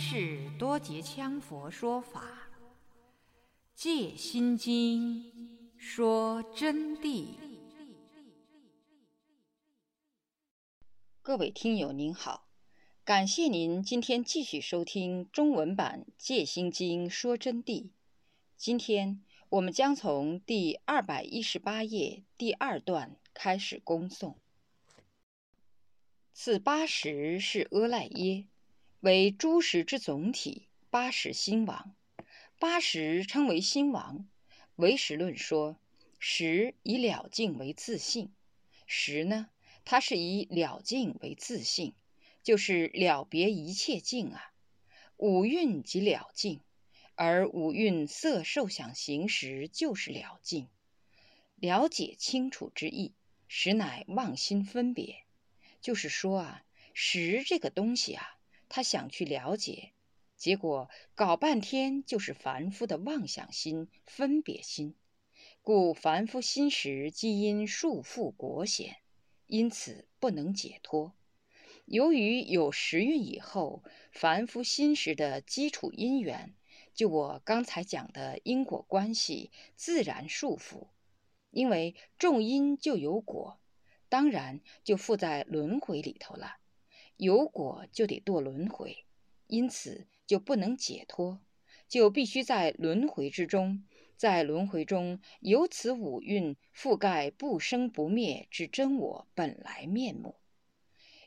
是多杰羌佛说法，《戒心经》说真谛。各位听友您好，感谢您今天继续收听中文版《戒心经》说真谛。今天我们将从第二百一十八页第二段开始恭诵。此八十是阿赖耶，为诸识之总体。八十心王，八十称为心王。唯识论说，识以了境为自性，识呢，它是以了境为自性，就是了别一切境啊。五蕴即了境，而五蕴色受想行识就是了境。了解清楚之意，实乃妄心分别。就是说啊，识这个东西啊，他想去了解，结果搞半天就是凡夫的妄想心、分别心，故凡夫心识基因束缚果显，因此不能解脱。由于有时运以后，凡夫心识的基础因缘，就我刚才讲的因果关系，自然束缚，因为种因就有果。当然就附在轮回里头了，有果就得堕轮回，因此就不能解脱，就必须在轮回之中，在轮回中由此五蕴覆盖不生不灭之真我本来面目。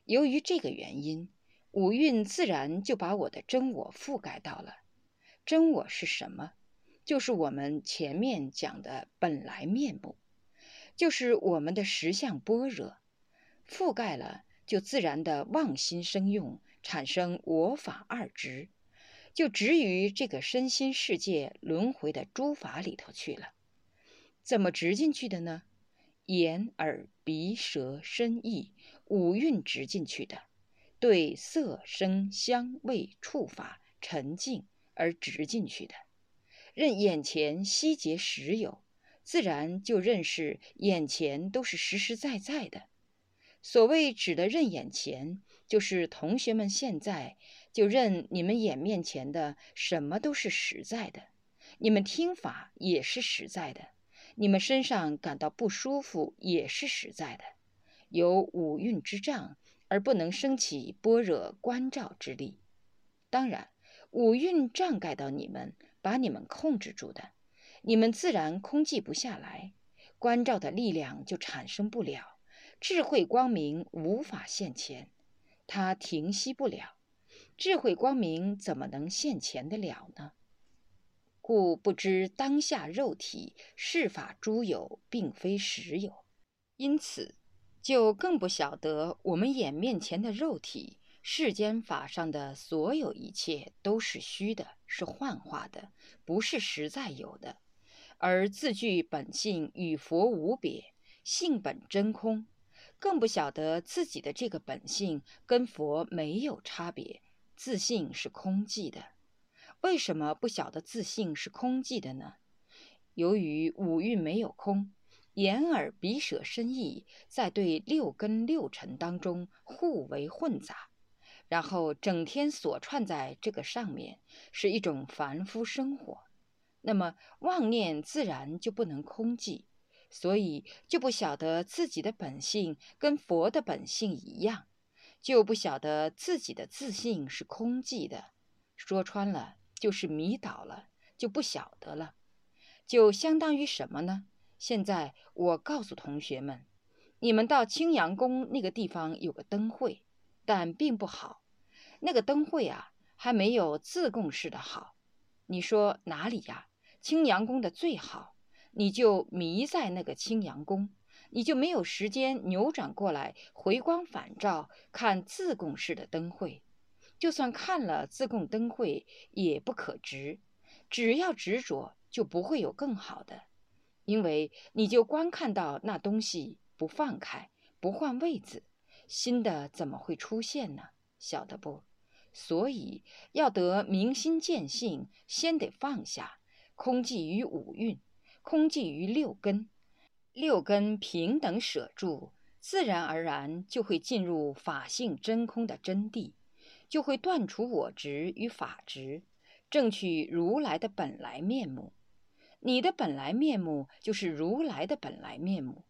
由于这个原因，五蕴自然就把我的真我覆盖到了。真我是什么？就是我们前面讲的本来面目。就是我们的实相般若覆盖了，就自然的妄心生用，产生我法二执，就执于这个身心世界轮回的诸法里头去了。怎么执进去的呢？眼、耳、鼻、舌、身、意五蕴执进去的，对色、声、香、味、触法沉静而执进去的，任眼前悉结实有。自然就认识眼前都是实实在在的。所谓指的认眼前，就是同学们现在就认你们眼面前的什么都是实在的，你们听法也是实在的，你们身上感到不舒服也是实在的。有五蕴之障而不能升起般若观照之力。当然，五蕴障盖到你们，把你们控制住的。你们自然空寂不下来，关照的力量就产生不了，智慧光明无法现前，它停息不了，智慧光明怎么能现前得了呢？故不知当下肉体世法诸有并非实有，因此就更不晓得我们眼面前的肉体，世间法上的所有一切都是虚的，是幻化的，不是实在有的。而自具本性与佛无别，性本真空，更不晓得自己的这个本性跟佛没有差别，自性是空寂的。为什么不晓得自性是空寂的呢？由于五蕴没有空，眼耳鼻舌身意在对六根六尘当中互为混杂，然后整天锁串在这个上面，是一种凡夫生活。那么妄念自然就不能空寂，所以就不晓得自己的本性跟佛的本性一样，就不晓得自己的自信是空寂的。说穿了就是迷倒了，就不晓得了，就相当于什么呢？现在我告诉同学们，你们到青阳宫那个地方有个灯会，但并不好。那个灯会啊，还没有自贡市的好。你说哪里呀？青阳宫的最好，你就迷在那个青阳宫，你就没有时间扭转过来回光返照看自贡市的灯会。就算看了自贡灯会，也不可执。只要执着，就不会有更好的，因为你就光看到那东西，不放开，不换位子，新的怎么会出现呢？晓得不？所以要得明心见性，先得放下。空寂于五蕴，空寂于六根，六根平等舍住，自然而然就会进入法性真空的真谛，就会断除我执与法执，正取如来的本来面目。你的本来面目就是如来的本来面目，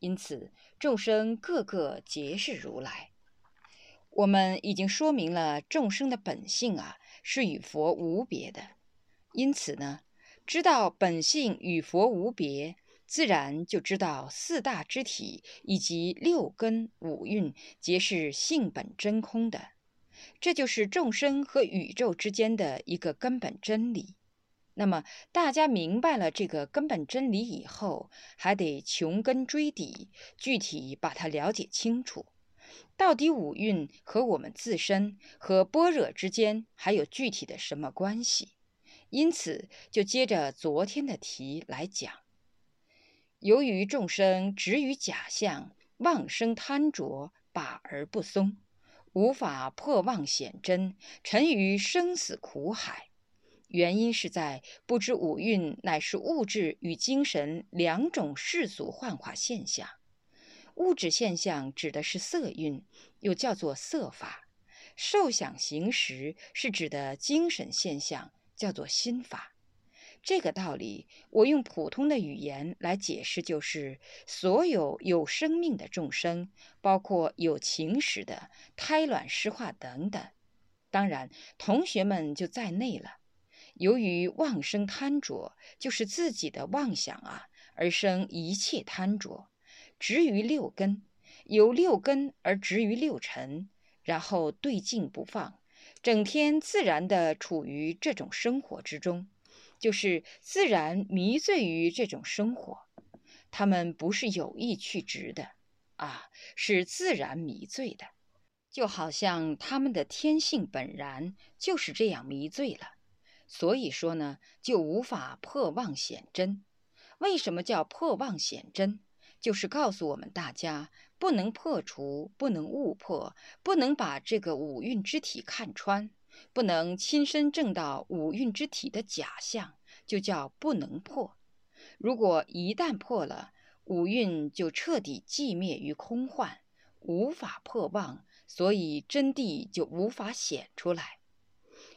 因此众生个个皆是如来。我们已经说明了众生的本性啊，是与佛无别的。因此呢，知道本性与佛无别。自然就知道四大之体以及六根五蕴皆是性本真空的，这就是众生和宇宙之间的一个根本真理。那么大家明白了这个根本真理以后，还得穷根追底，具体把它了解清楚。到底五蕴和我们自身和般若之间还有具体的什么关系？因此就接着昨天的题来讲。由于众生执于假象，妄生贪着，把而不松，无法破妄显真，沉于生死苦海。原因是在不知五蕴乃是物质与精神两种世俗幻化现象。物质现象指的是色蕴，又叫做色法；受想行识是指的精神现象，叫做心法。这个道理，我用普通的语言来解释，就是所有有生命的众生，包括有情识的胎卵湿化等等，当然同学们就在内了。由于妄生贪着，就是自己的妄想啊，而生一切贪着，执于六根，由六根而执于六尘，然后对境不放，整天自然的处于这种生活之中。就是自然迷醉于这种生活，他们不是有意去执的，啊，是自然迷醉的，就好像他们的天性本然就是这样迷醉了。所以说呢，就无法破妄显真。为什么叫破妄显真？就是告诉我们大家，不能破除，不能误破，不能把这个五蕴之体看穿。不能亲身证到五蕴之体的假象，就叫不能破。如果一旦破了，五蕴就彻底寂灭于空幻，无法破妄，所以真谛就无法显出来。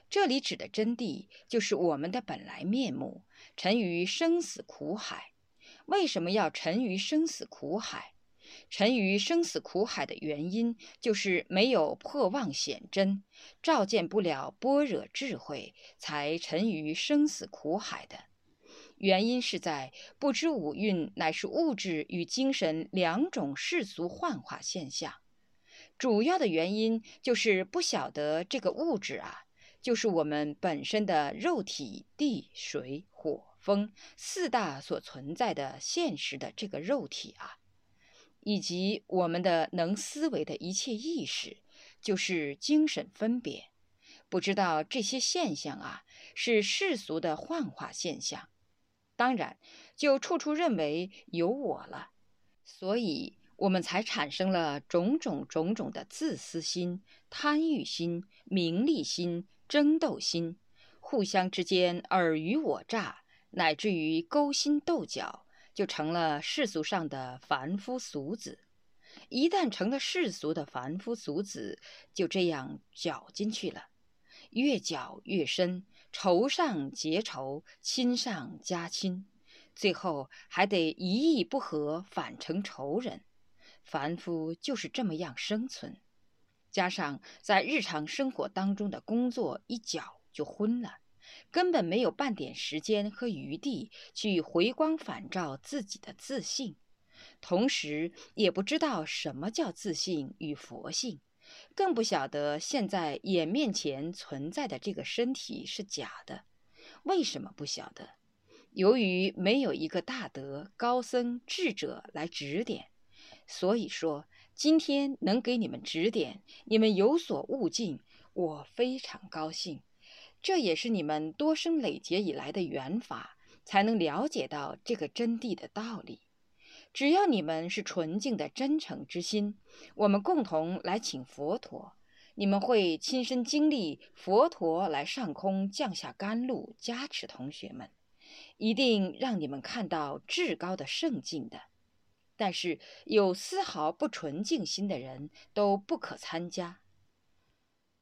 这里指的真谛，就是我们的本来面目，沉于生死苦海。为什么要沉于生死苦海？沉于生死苦海的原因，就是没有破妄显真，照见不了般若智慧，才沉于生死苦海的。原因是在不知五蕴乃是物质与精神两种世俗幻化现象。主要的原因就是不晓得这个物质啊，就是我们本身的肉体、地、水、火、风四大所存在的现实的这个肉体啊。以及我们的能思维的一切意识，就是精神分别，不知道这些现象啊是世俗的幻化现象，当然就处处认为有我了，所以我们才产生了种种种种的自私心、贪欲心、名利心、争斗心，互相之间尔虞我诈，乃至于勾心斗角。就成了世俗上的凡夫俗子，一旦成了世俗的凡夫俗子，就这样搅进去了，越搅越深，仇上结仇，亲上加亲，最后还得一意不合，反成仇人。凡夫就是这么样生存，加上在日常生活当中的工作一搅就昏了。根本没有半点时间和余地去回光返照自己的自信，同时也不知道什么叫自信与佛性，更不晓得现在眼面前存在的这个身体是假的。为什么不晓得？由于没有一个大德、高僧、智者来指点，所以说今天能给你们指点，你们有所悟境，我非常高兴。这也是你们多生累劫以来的缘法，才能了解到这个真谛的道理。只要你们是纯净的真诚之心，我们共同来请佛陀，你们会亲身经历佛陀来上空降下甘露加持同学们，一定让你们看到至高的圣境的。但是有丝毫不纯净心的人都不可参加。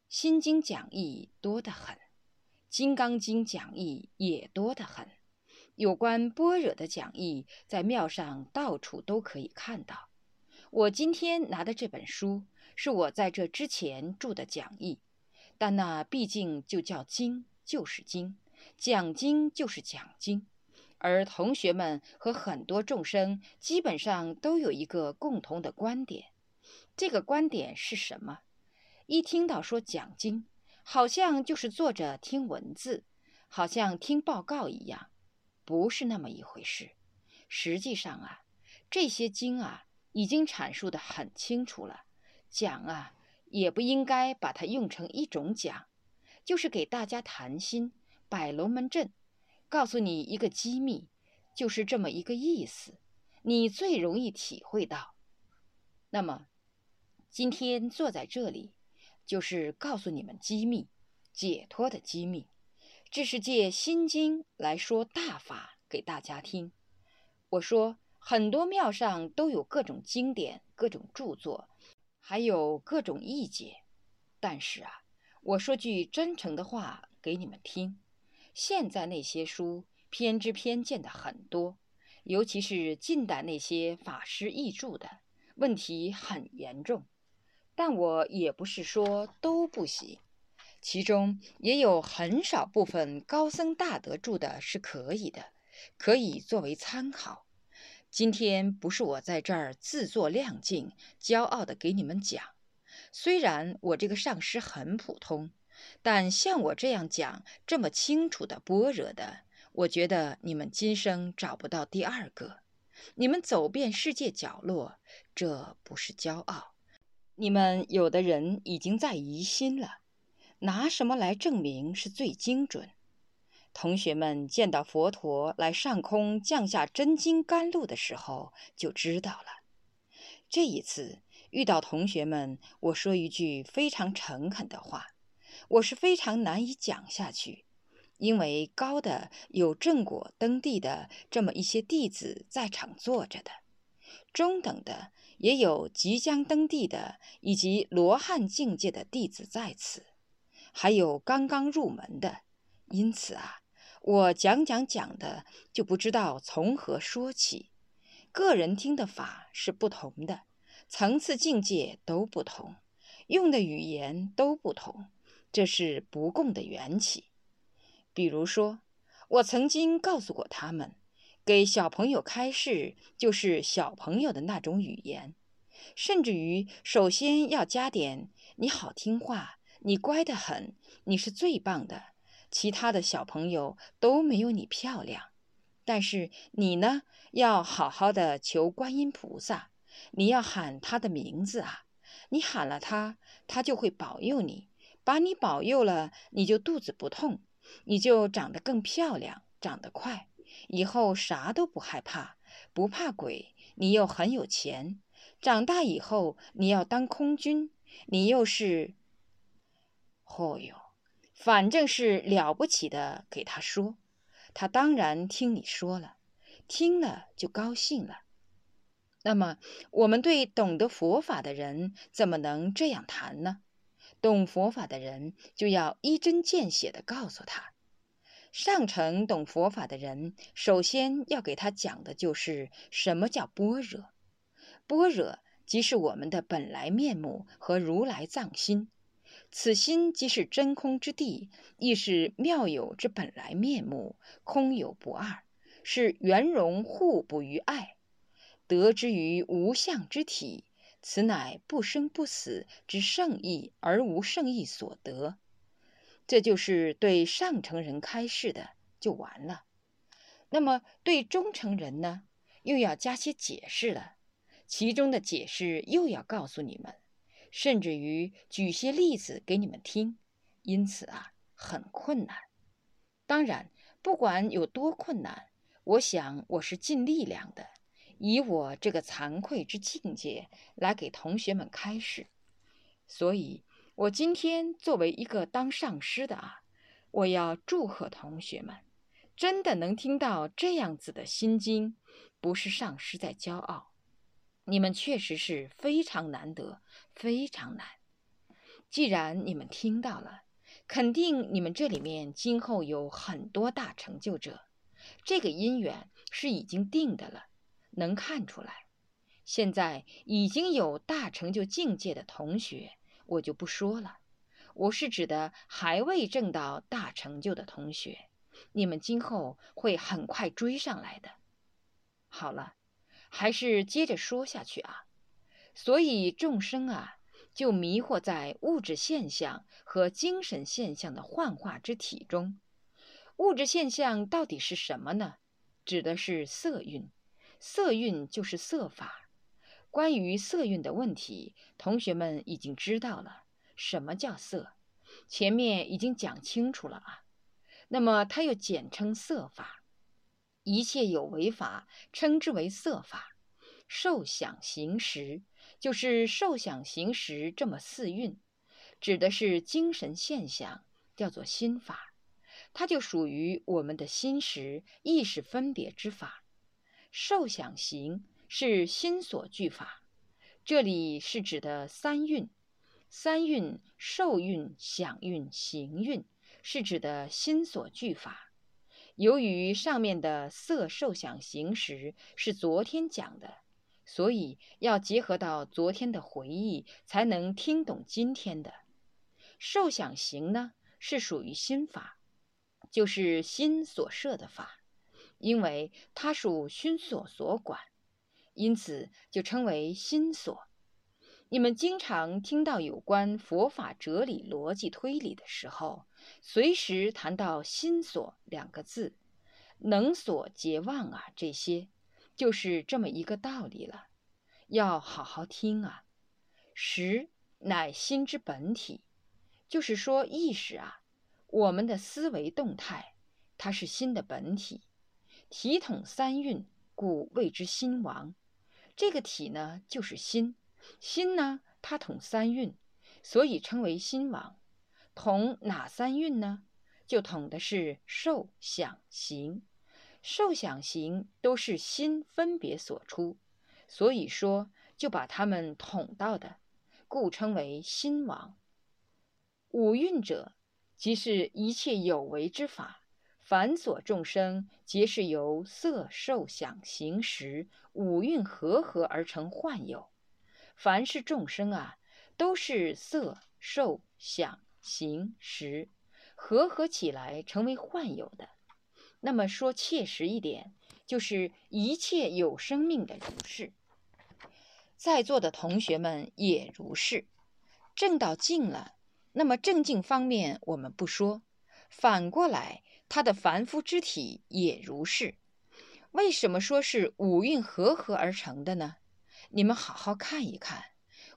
心经讲义多得很，《金刚经》讲义也多得很。有关般若的讲义，在庙上到处都可以看到。我今天拿的这本书，是我在这之前著的讲义，但那毕竟就叫经，就是经；讲经就是讲经。而同学们和很多众生，基本上都有一个共同的观点。这个观点是什么？一听到说讲经，好像就是坐着听文字，好像听报告一样。不是那么一回事。实际上啊，这些经啊已经阐述的很清楚了。讲啊，也不应该把它用成一种讲，就是给大家谈心、摆龙门阵，告诉你一个机密，就是这么一个意思。你最容易体会到。那么，今天坐在这里，就是告诉你们机密、解脱的机密。这是借《心经》来说大法给大家听。我说，很多庙上都有各种经典、各种著作，还有各种译解。但是啊，我说句真诚的话给你们听：现在那些书偏知偏见的很多，尤其是近代那些法师译著的，问题很严重。但我也不是说都不行。其中也有很少部分高僧大德住的是可以的，可以作为参考。今天不是我在这儿自作亮镜、骄傲的给你们讲。虽然我这个上师很普通，但像我这样讲这么清楚的般若的，我觉得你们今生找不到第二个。你们走遍世界角落，这不是骄傲。你们有的人已经在疑心了。拿什么来证明是最精准？同学们见到佛陀来上空降下真金甘露的时候，就知道了。这一次遇到同学们，我说一句非常诚恳的话：我是非常难以讲下去，因为高的有正果登地的这么一些弟子在场坐着的，中等的也有即将登地的以及罗汉境界的弟子在此。还有刚刚入门的，因此啊，我讲讲讲的就不知道从何说起。个人听的法是不同的，层次境界都不同，用的语言都不同，这是不共的缘起。比如说，我曾经告诉过他们，给小朋友开示就是小朋友的那种语言，甚至于首先要加点你好听话。你乖得很，你是最棒的，其他的小朋友都没有你漂亮。但是你呢，要好好的求观音菩萨，你要喊他的名字啊！你喊了他，他就会保佑你，把你保佑了，你就肚子不痛，你就长得更漂亮，长得快，以后啥都不害怕，不怕鬼，你又很有钱。长大以后你要当空军，你又是。哦哟，反正是了不起的，给他说，他当然听你说了，听了就高兴了。那么，我们对懂得佛法的人怎么能这样谈呢？懂佛法的人就要一针见血的告诉他，上乘懂佛法的人，首先要给他讲的就是什么叫般若。般若即是我们的本来面目和如来藏心。此心即是真空之地，亦是妙有之本来面目，空有不二，是圆融互补于爱，得之于无相之体。此乃不生不死之圣意，而无圣意所得。这就是对上乘人开示的，就完了。那么对中乘人呢，又要加些解释了，其中的解释又要告诉你们。甚至于举些例子给你们听，因此啊，很困难。当然，不管有多困难，我想我是尽力量的，以我这个惭愧之境界来给同学们开示。所以，我今天作为一个当上师的啊，我要祝贺同学们，真的能听到这样子的心经，不是上师在骄傲。你们确实是非常难得，非常难。既然你们听到了，肯定你们这里面今后有很多大成就者，这个因缘是已经定的了，能看出来。现在已经有大成就境界的同学，我就不说了。我是指的还未证到大成就的同学，你们今后会很快追上来的。好了，还是接着说下去啊。所以众生啊，就迷惑在物质现象和精神现象的幻化之体中。物质现象到底是什么呢？指的是色蕴，色蕴就是色法。关于色蕴的问题，同学们已经知道了什么叫色，前面已经讲清楚了啊。那么它又简称色法，一切有为法称之为色法，受想行识。就是受想行识这么四蕴，指的是精神现象，叫做心法，它就属于我们的心识意识分别之法。受想行是心所具法，这里是指的三蕴，三蕴受蕴、想蕴、行蕴是指的心所具法。由于上面的色受想行识是昨天讲的。所以要结合到昨天的回忆，才能听懂今天的。受想行呢，是属于心法，就是心所设的法，因为它属心所所管，因此就称为心所。你们经常听到有关佛法哲理、逻辑推理的时候，随时谈到心所两个字，能所结妄啊，这些。就是这么一个道理了，要好好听啊。识乃心之本体，就是说意识啊，我们的思维动态，它是心的本体。体统三蕴，故谓之心王。这个体呢，就是心。心呢，它统三运，所以称为心王。统哪三运呢？就统的是受想行。受想行都是心分别所出，所以说就把它们统到的，故称为心王。五蕴者，即是一切有为之法，凡所众生，皆是由色、受、想、行、识五蕴合合而成幻有。凡是众生啊，都是色、受、想、行、识合合起来成为幻有的。那么说切实一点，就是一切有生命的如是，在座的同学们也如是。正道尽了，那么正境方面我们不说，反过来，他的凡夫之体也如是。为什么说是五蕴合合而成的呢？你们好好看一看，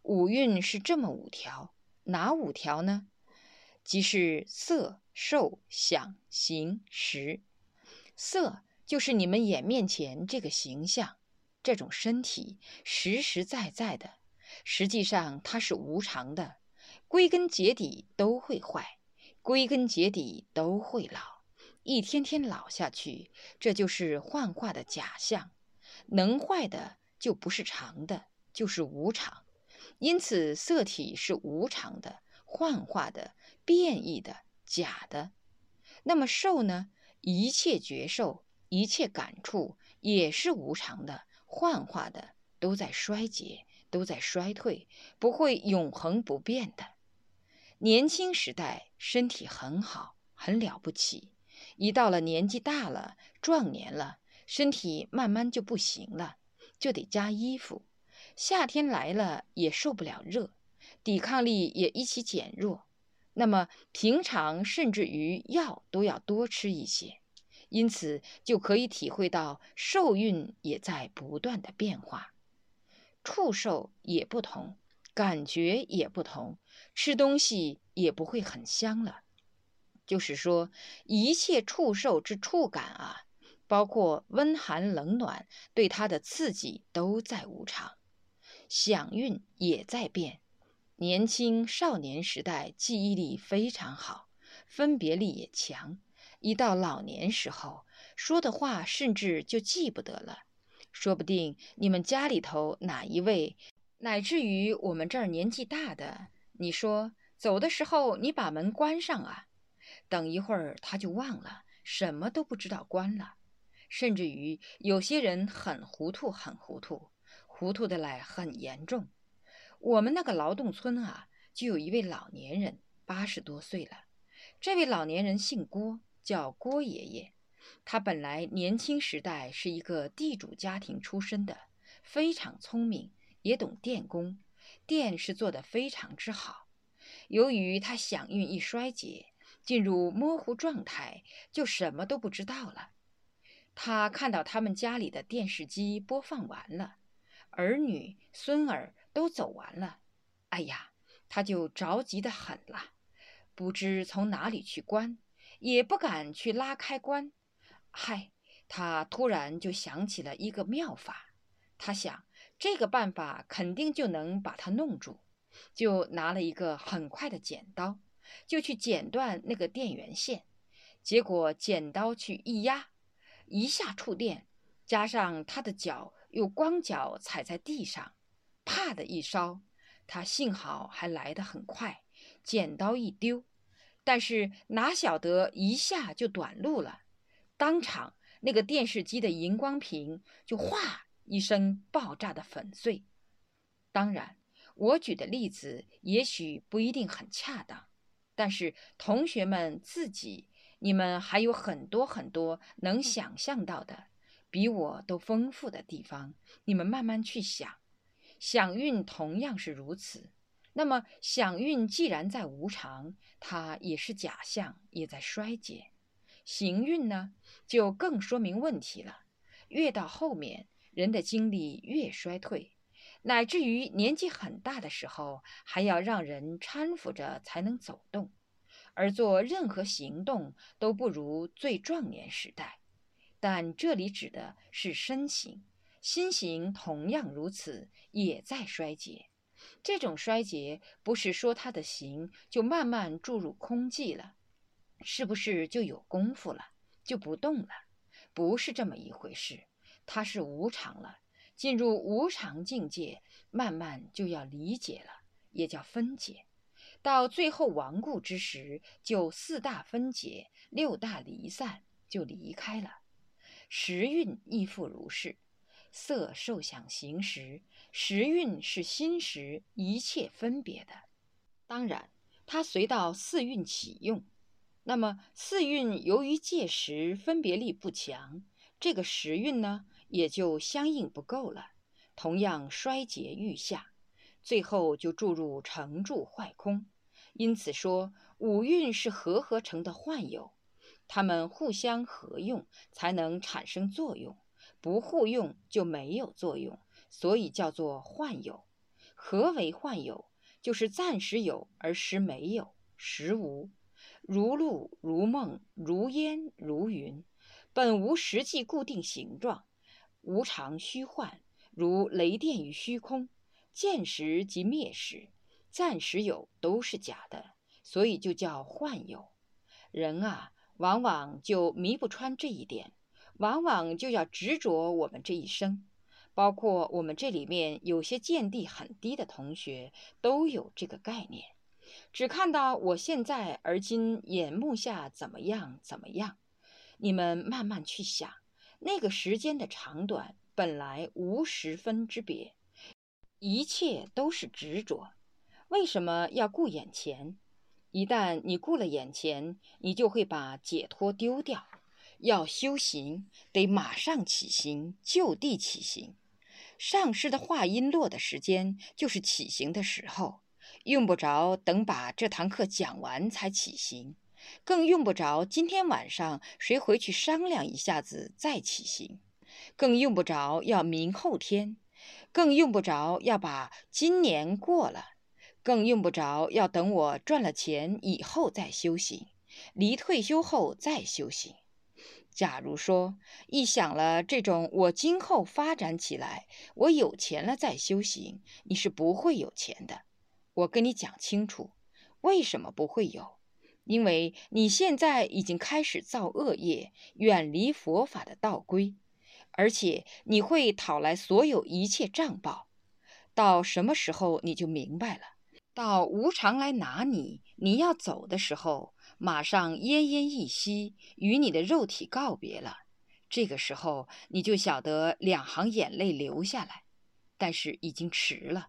五蕴是这么五条，哪五条呢？即是色、受、想、行、识。色就是你们眼面前这个形象，这种身体实实在在的，实际上它是无常的，归根结底都会坏，归根结底都会老，一天天老下去，这就是幻化的假象。能坏的就不是常的，就是无常，因此色体是无常的、幻化的、变异的、假的。那么受呢？一切觉受、一切感触也是无常的、幻化的，都在衰竭，都在衰退，不会永恒不变的。年轻时代身体很好，很了不起；一到了年纪大了、壮年了，身体慢慢就不行了，就得加衣服。夏天来了也受不了热，抵抗力也一起减弱。那么平常甚至于药都要多吃一些，因此就可以体会到受孕也在不断的变化，触受也不同，感觉也不同，吃东西也不会很香了。就是说，一切触受之触感啊，包括温寒冷暖对它的刺激都在无常，想运也在变。年轻少年时代记忆力非常好，分别力也强。一到老年时候，说的话甚至就记不得了。说不定你们家里头哪一位，乃至于我们这儿年纪大的，你说走的时候你把门关上啊。等一会儿他就忘了，什么都不知道关了。甚至于有些人很糊涂，很糊涂，糊涂的来很严重。我们那个劳动村啊，就有一位老年人，八十多岁了。这位老年人姓郭，叫郭爷爷。他本来年轻时代是一个地主家庭出身的，非常聪明，也懂电工，电是做得非常之好。由于他响运一衰竭，进入模糊状态，就什么都不知道了。他看到他们家里的电视机播放完了，儿女孙儿都走完了，哎呀，他就着急的很了，不知从哪里去关，也不敢去拉开关。嗨，他突然就想起了一个妙法，他想这个办法肯定就能把它弄住，就拿了一个很快的剪刀，就去剪断那个电源线，结果剪刀去一压。一下触电，加上他的脚又光脚踩在地上，啪的一烧，他幸好还来得很快，剪刀一丢，但是哪晓得一下就短路了，当场那个电视机的荧光屏就哗一声爆炸的粉碎。当然，我举的例子也许不一定很恰当，但是同学们自己。你们还有很多很多能想象到的，比我都丰富的地方。你们慢慢去想，想运同样是如此。那么想运既然在无常，它也是假象，也在衰减。行运呢，就更说明问题了。越到后面，人的精力越衰退，乃至于年纪很大的时候，还要让人搀扶着才能走动。而做任何行动都不如最壮年时代，但这里指的是身形，心形同样如此，也在衰竭。这种衰竭不是说他的形就慢慢注入空寂了，是不是就有功夫了，就不动了？不是这么一回事，它是无常了，进入无常境界，慢慢就要理解了，也叫分解。到最后亡故之时，就四大分解，六大离散，就离开了。时运亦复如是，色受想行识，时运是心识一切分别的。当然，它随到四运启用。那么四运由于界时分别力不强，这个时运呢，也就相应不够了，同样衰竭欲下。最后就注入成住坏空，因此说五蕴是合合成的幻有，它们互相合用才能产生作用，不互用就没有作用，所以叫做幻有。何为幻有？就是暂时有而时没有，时无，如露如梦如烟如云，本无实际固定形状，无常虚幻，如雷电于虚空。见时即灭时，暂时有都是假的，所以就叫幻有。人啊，往往就迷不穿这一点，往往就要执着我们这一生。包括我们这里面有些见地很低的同学，都有这个概念，只看到我现在而今眼目下怎么样怎么样。你们慢慢去想，那个时间的长短本来无十分之别。一切都是执着，为什么要顾眼前？一旦你顾了眼前，你就会把解脱丢掉。要修行，得马上起行，就地起行。上师的话音落的时间，就是起行的时候，用不着等把这堂课讲完才起行，更用不着今天晚上谁回去商量一下子再起行，更用不着要明后天。更用不着要把今年过了，更用不着要等我赚了钱以后再修行，离退休后再修行。假如说一想了这种我今后发展起来，我有钱了再修行，你是不会有钱的。我跟你讲清楚，为什么不会有？因为你现在已经开始造恶业，远离佛法的道规。而且你会讨来所有一切账报，到什么时候你就明白了。到无常来拿你，你要走的时候，马上奄奄一息，与你的肉体告别了。这个时候，你就晓得两行眼泪流下来，但是已经迟了。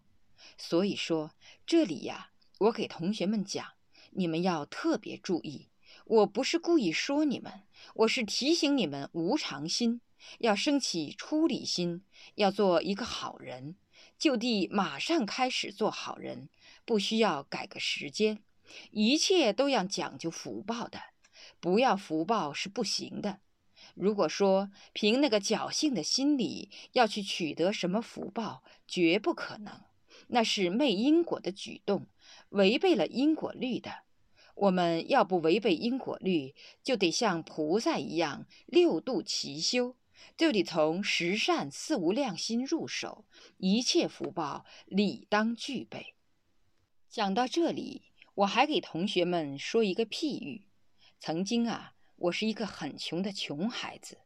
所以说，这里呀，我给同学们讲，你们要特别注意。我不是故意说你们，我是提醒你们无常心，要升起出离心，要做一个好人，就地马上开始做好人，不需要改个时间。一切都要讲究福报的，不要福报是不行的。如果说凭那个侥幸的心理要去取得什么福报，绝不可能，那是昧因果的举动，违背了因果律的。我们要不违背因果律，就得像菩萨一样六度齐修，就得从十善四无量心入手，一切福报理当具备。讲到这里，我还给同学们说一个譬喻：曾经啊，我是一个很穷的穷孩子，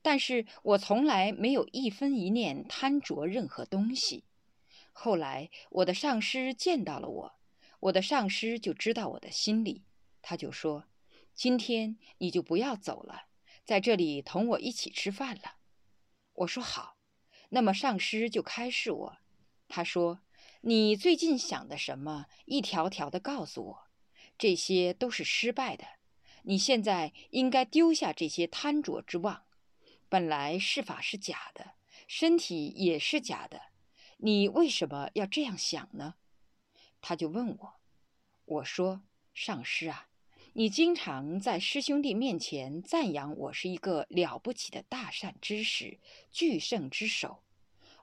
但是我从来没有一分一念贪着任何东西。后来我的上师见到了我。我的上师就知道我的心理，他就说：“今天你就不要走了，在这里同我一起吃饭了。”我说好。那么上师就开示我，他说：“你最近想的什么？一条条的告诉我，这些都是失败的。你现在应该丢下这些贪着之妄。本来是法是假的，身体也是假的，你为什么要这样想呢？”他就问我，我说：“上师啊，你经常在师兄弟面前赞扬我是一个了不起的大善之士、巨圣之首。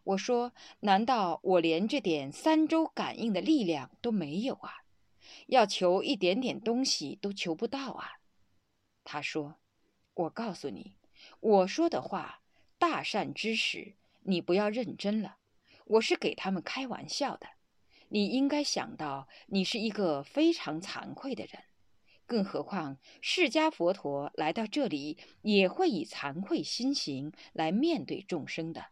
我说，难道我连这点三周感应的力量都没有啊？要求一点点东西都求不到啊？”他说：“我告诉你，我说的话，大善之士，你不要认真了，我是给他们开玩笑的。”你应该想到，你是一个非常惭愧的人，更何况释迦佛陀来到这里也会以惭愧心行来面对众生的。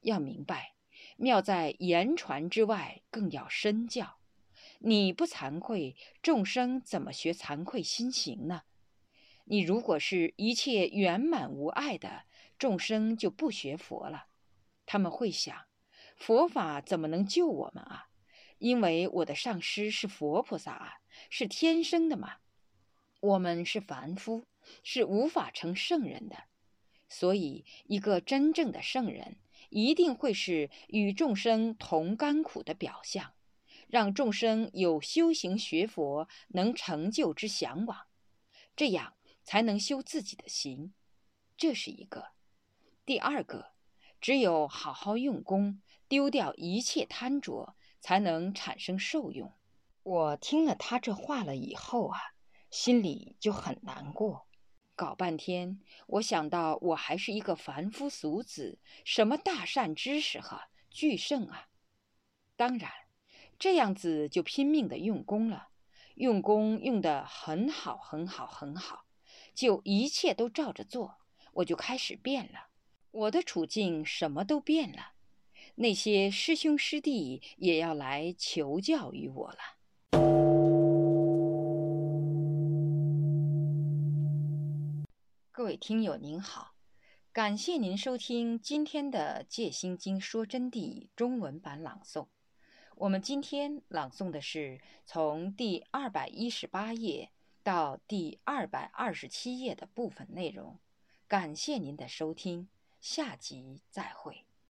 要明白，妙在言传之外，更要身教。你不惭愧，众生怎么学惭愧心行呢？你如果是一切圆满无碍的，众生就不学佛了。他们会想，佛法怎么能救我们啊？因为我的上师是佛菩萨啊，是天生的嘛。我们是凡夫，是无法成圣人的。所以，一个真正的圣人，一定会是与众生同甘苦的表象，让众生有修行学佛能成就之向往，这样才能修自己的行。这是一个。第二个，只有好好用功，丢掉一切贪着。才能产生受用。我听了他这话了以后啊，心里就很难过。搞半天，我想到我还是一个凡夫俗子，什么大善知识哈，巨圣啊！当然，这样子就拼命的用功了，用功用得很好，很好，很好，就一切都照着做，我就开始变了，我的处境什么都变了。那些师兄师弟也要来求教于我了。各位听友您好，感谢您收听今天的《戒心经说真谛》中文版朗诵。我们今天朗诵的是从第二百一十八页到第二百二十七页的部分内容。感谢您的收听，下集再会。